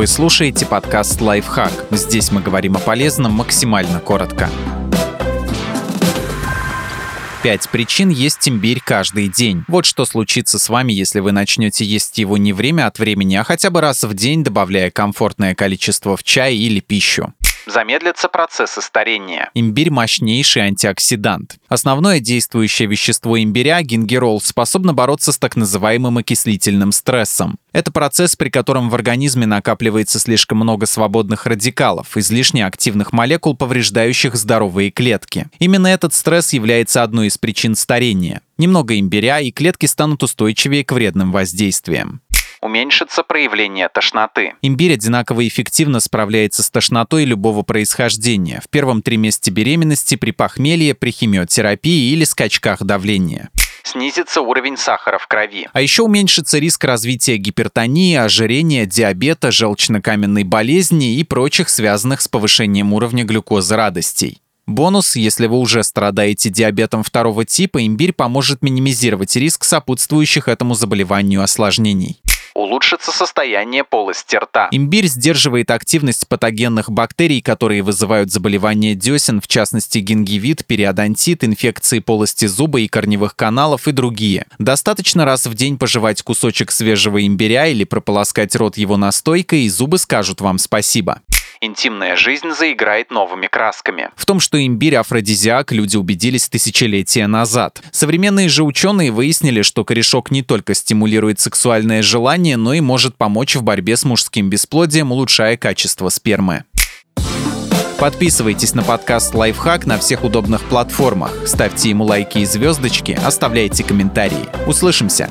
Вы слушаете подкаст «Лайфхак». Здесь мы говорим о полезном максимально коротко. Пять причин есть имбирь каждый день. Вот что случится с вами, если вы начнете есть его не время от времени, а хотя бы раз в день, добавляя комфортное количество в чай или пищу замедлятся процессы старения. Имбирь – мощнейший антиоксидант. Основное действующее вещество имбиря, гингерол, способно бороться с так называемым окислительным стрессом. Это процесс, при котором в организме накапливается слишком много свободных радикалов, излишне активных молекул, повреждающих здоровые клетки. Именно этот стресс является одной из причин старения. Немного имбиря, и клетки станут устойчивее к вредным воздействиям уменьшится проявление тошноты. Имбирь одинаково эффективно справляется с тошнотой любого происхождения в первом триместре беременности, при похмелье, при химиотерапии или скачках давления снизится уровень сахара в крови. А еще уменьшится риск развития гипертонии, ожирения, диабета, желчно-каменной болезни и прочих связанных с повышением уровня глюкозы радостей. Бонус, если вы уже страдаете диабетом второго типа, имбирь поможет минимизировать риск сопутствующих этому заболеванию осложнений улучшится состояние полости рта. Имбирь сдерживает активность патогенных бактерий, которые вызывают заболевания десен, в частности гингивит, периодонтит, инфекции полости зуба и корневых каналов и другие. Достаточно раз в день пожевать кусочек свежего имбиря или прополоскать рот его настойкой, и зубы скажут вам спасибо интимная жизнь заиграет новыми красками. В том, что имбирь афродизиак, люди убедились тысячелетия назад. Современные же ученые выяснили, что корешок не только стимулирует сексуальное желание, но и может помочь в борьбе с мужским бесплодием, улучшая качество спермы. Подписывайтесь на подкаст «Лайфхак» на всех удобных платформах, ставьте ему лайки и звездочки, оставляйте комментарии. Услышимся!